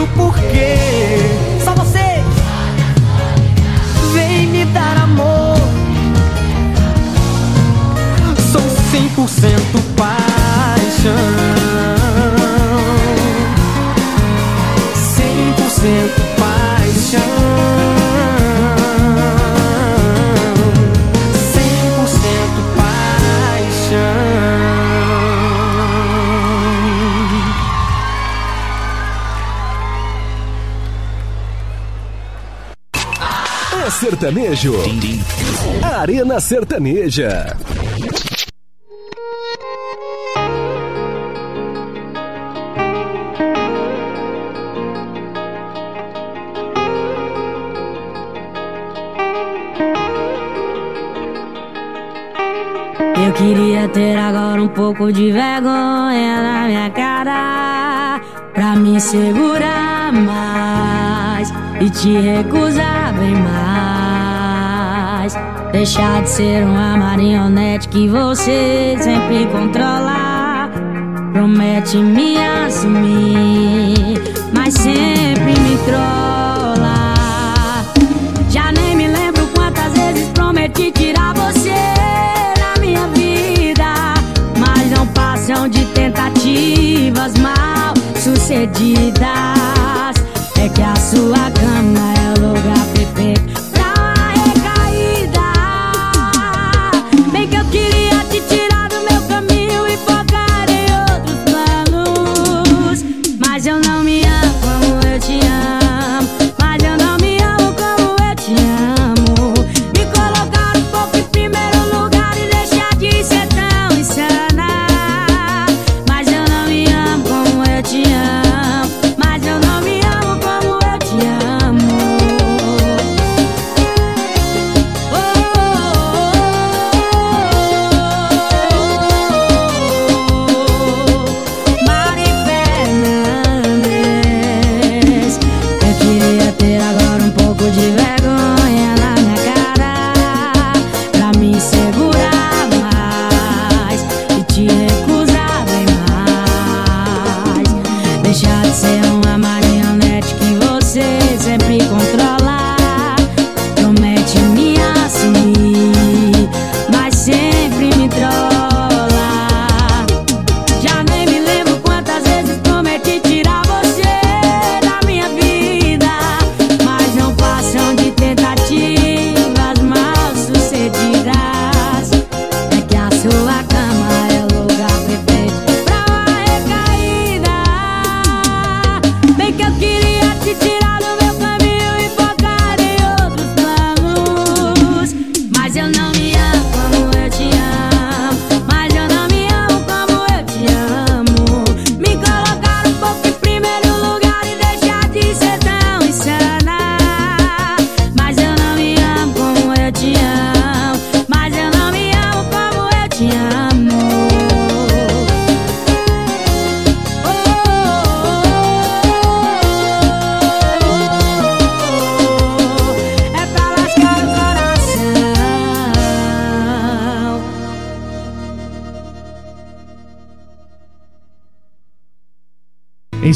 o porquê? Só você. Vem me dar amor. Sou 100% paixão. 100% sertanejo. Arena Sertaneja. Eu queria ter agora um pouco de vergonha na minha cara Pra me segurar mais e te recusar bem mais Deixar de ser uma marionete que você sempre controla. Promete me assumir, mas sempre me trola. Já nem me lembro quantas vezes prometi tirar você da minha vida, mas não passam de tentativas mal sucedidas. É que a sua cama é o lugar.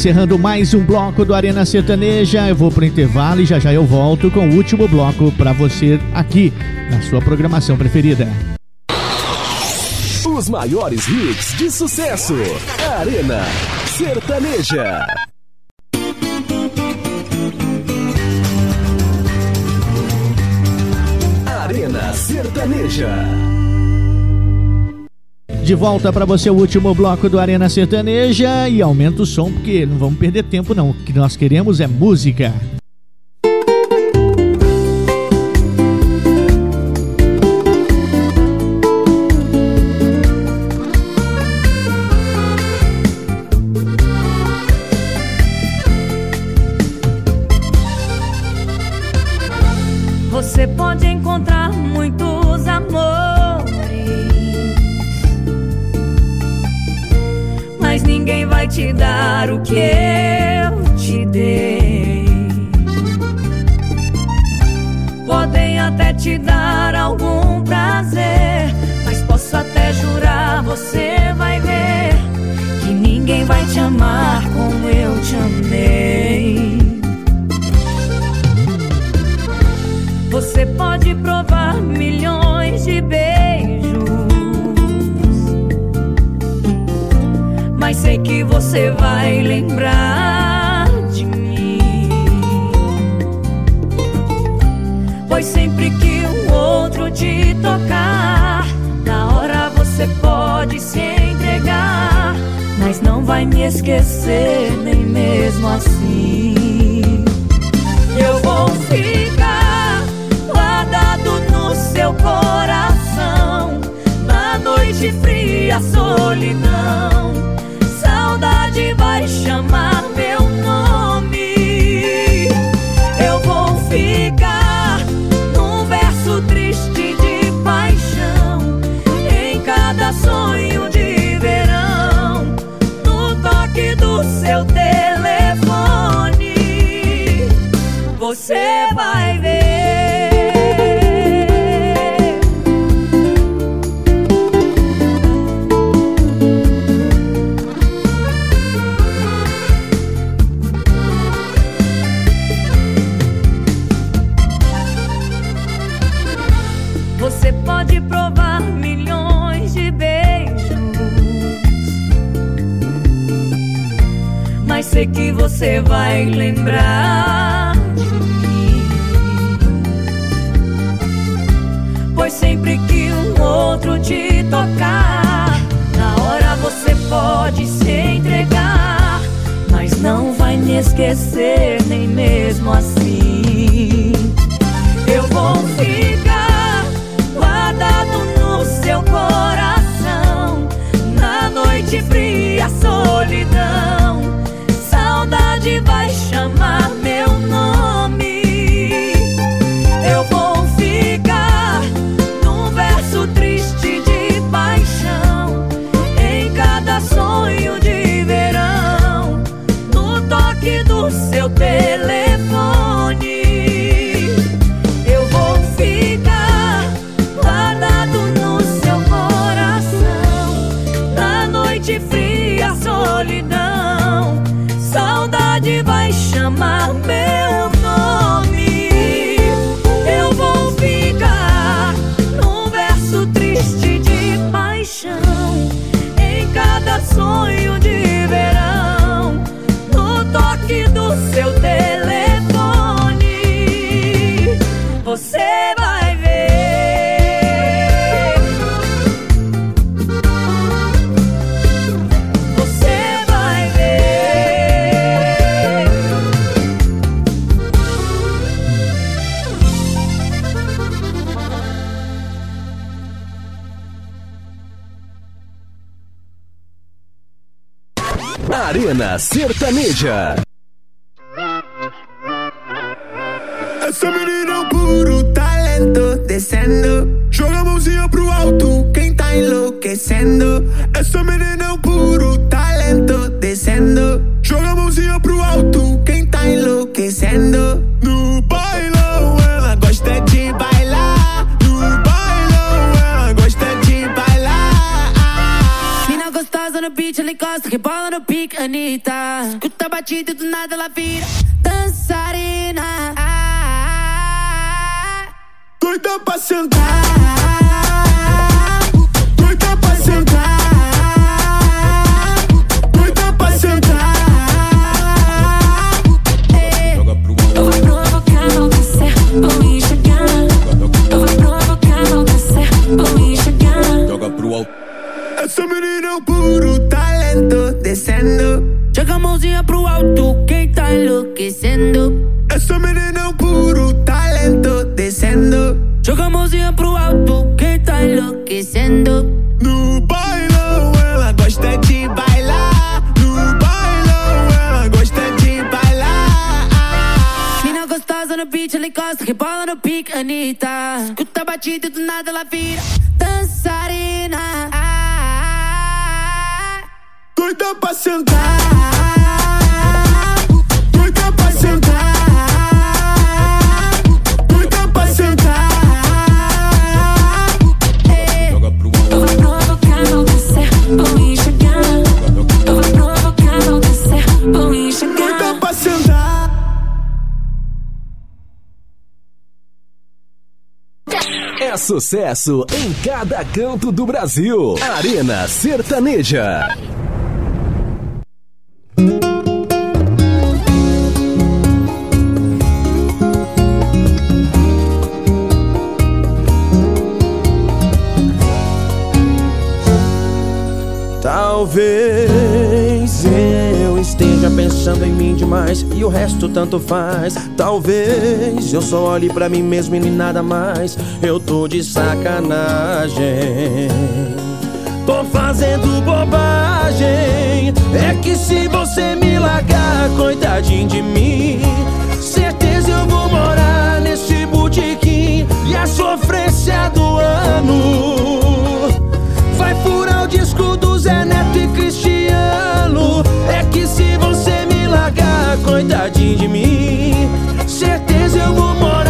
encerrando mais um bloco do Arena Sertaneja. Eu vou pro intervalo e já já eu volto com o último bloco para você aqui na sua programação preferida. Os maiores hits de sucesso. Arena Sertaneja. De volta para você o último bloco do Arena Sertaneja e aumenta o som porque não vamos perder tempo não. O que nós queremos é música. vai lembrar de mim. Pois sempre que um outro te tocar, na hora você pode se entregar, mas não vai me esquecer nem mesmo assim. você vai lembrar de mim. Pois sempre que um outro te tocar, na hora você pode se entregar, mas não vai me esquecer, nem mesmo assim. Sertaneja. Sucesso em cada canto do Brasil. Arena Sertaneja. pensando em mim demais e o resto tanto faz. Talvez eu só olhe para mim mesmo e nada mais. Eu tô de sacanagem. Tô fazendo bobagem. É que se você me largar, coitadinho de mim, certeza eu vou morar nesse botequim e a sofrência do ano vai furar o disco do Zé Neto e Cristiano. É que se coitadinho de mim. Certeza eu vou morrer.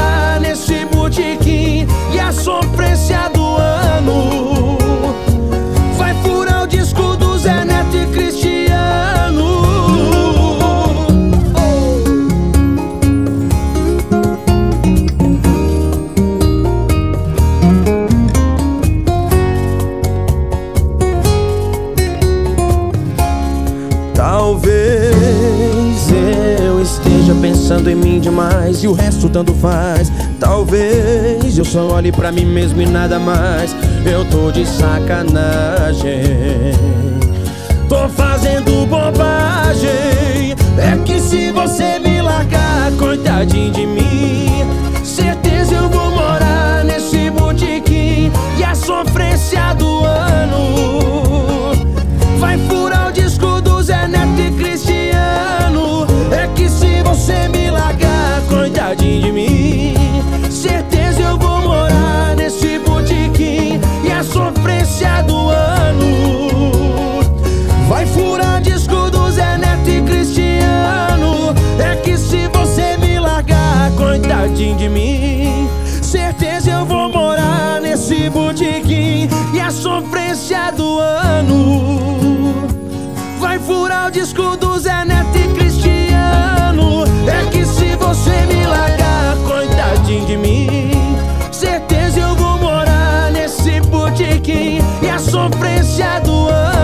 E o resto tanto faz. Talvez eu só olhe pra mim mesmo e nada mais. Eu tô de sacanagem. Tô fazendo bobagem. É que se você me largar, coitadinho de mim, certeza eu vou morar nesse botequim e a sofrência do ano coitadinho de mim, certeza eu vou morar nesse botequim e a sofrência do ano vai furar disco do Zé Neto e Cristiano. É que se você me largar, coitadinho de mim, certeza eu vou morar nesse botequim e a sofrência do ano vai furar o disco do Zé Neto e Cristiano. De mim, certeza eu vou morar nesse botequim e a sofrência do ano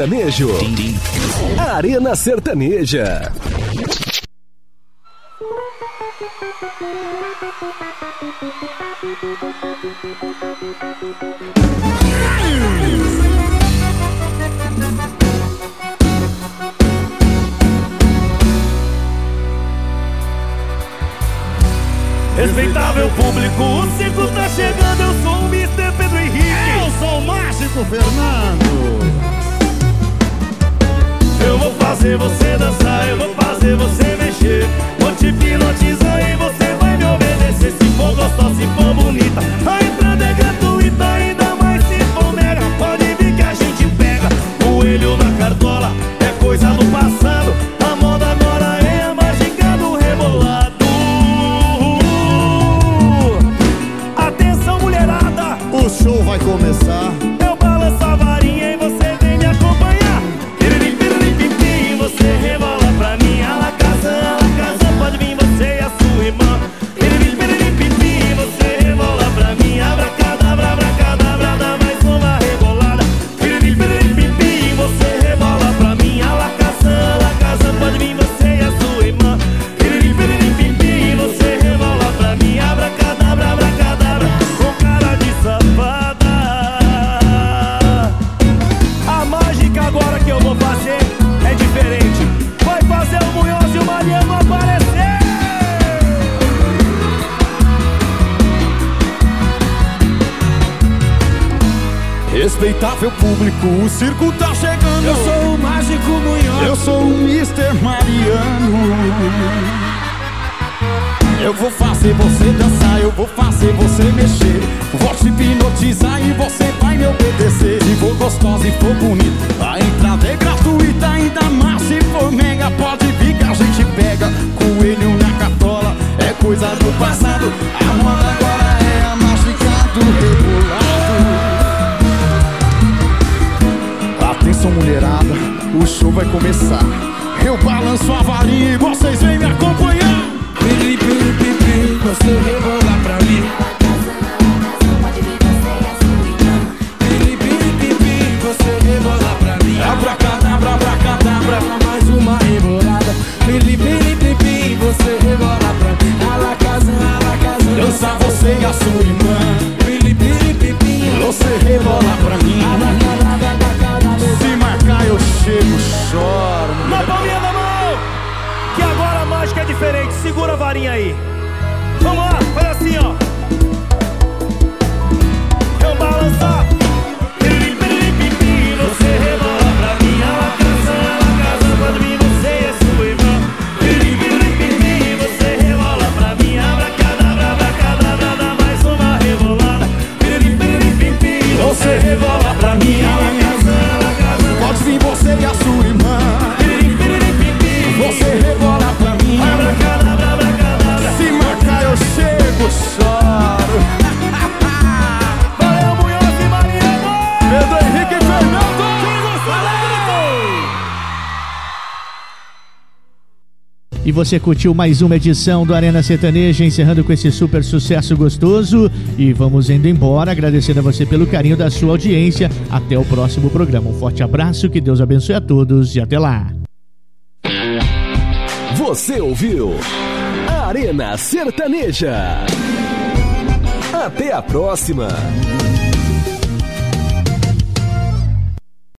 sertanejo. Arena Sertaneja. Respeitável público, o circo tá chegando. Eu sou o Mr. Pedro Henrique. Eu sou o Mágico Fernando. Fazer você dançar, eu vou fazer você mexer. Vou te hipnotizar e você vai me obedecer. Se for gostosa, se for bonita, a entrada é gratuita. Ainda mais se for mega, pode vir que a gente pega. Coelho na cartola é coisa do passado. A moda agora é a mágica do rebolado. Atenção, mulherada! O show vai começar. Respeitável público, o circo tá chegando. Eu sou o mágico Munhoz. Eu sou o Mr. Mariano. Eu vou fazer você dançar, eu vou fazer você mexer. Vou te hipnotizar e você vai me obedecer. Se for gostosa e for bonita, a entrada é gratuita. Ainda mais se for mega, pode vir que a gente pega. Coelho na cartola é coisa do passado. A moda agora é a mágica do rebolado. Atenção mulherada, o show vai começar. Eu balanço a varinha e vocês vêm me acompanhar. Piri, piri, piri, você rebola pra mim. Piri, piri, piri, você rebola pra mim. Abracadabra, abracadabra. mais uma rebolada. Piri, piri, piri, você rebola pra mim. A la casa, a la casa. Dança você e a sua irmã. Piri, piri, piri, Você rebola pra mim. Se marcar eu chego, choro. Na palminha da mão! Que agora a mágica é diferente. Segura a varinha aí. Vamos lá, faz assim. E você curtiu mais uma edição do Arena Sertaneja, encerrando com esse super sucesso gostoso. E vamos indo embora, agradecendo a você pelo carinho da sua audiência. Até o próximo programa. Um forte abraço, que Deus abençoe a todos e até lá. Você ouviu Arena Sertaneja. Até a próxima.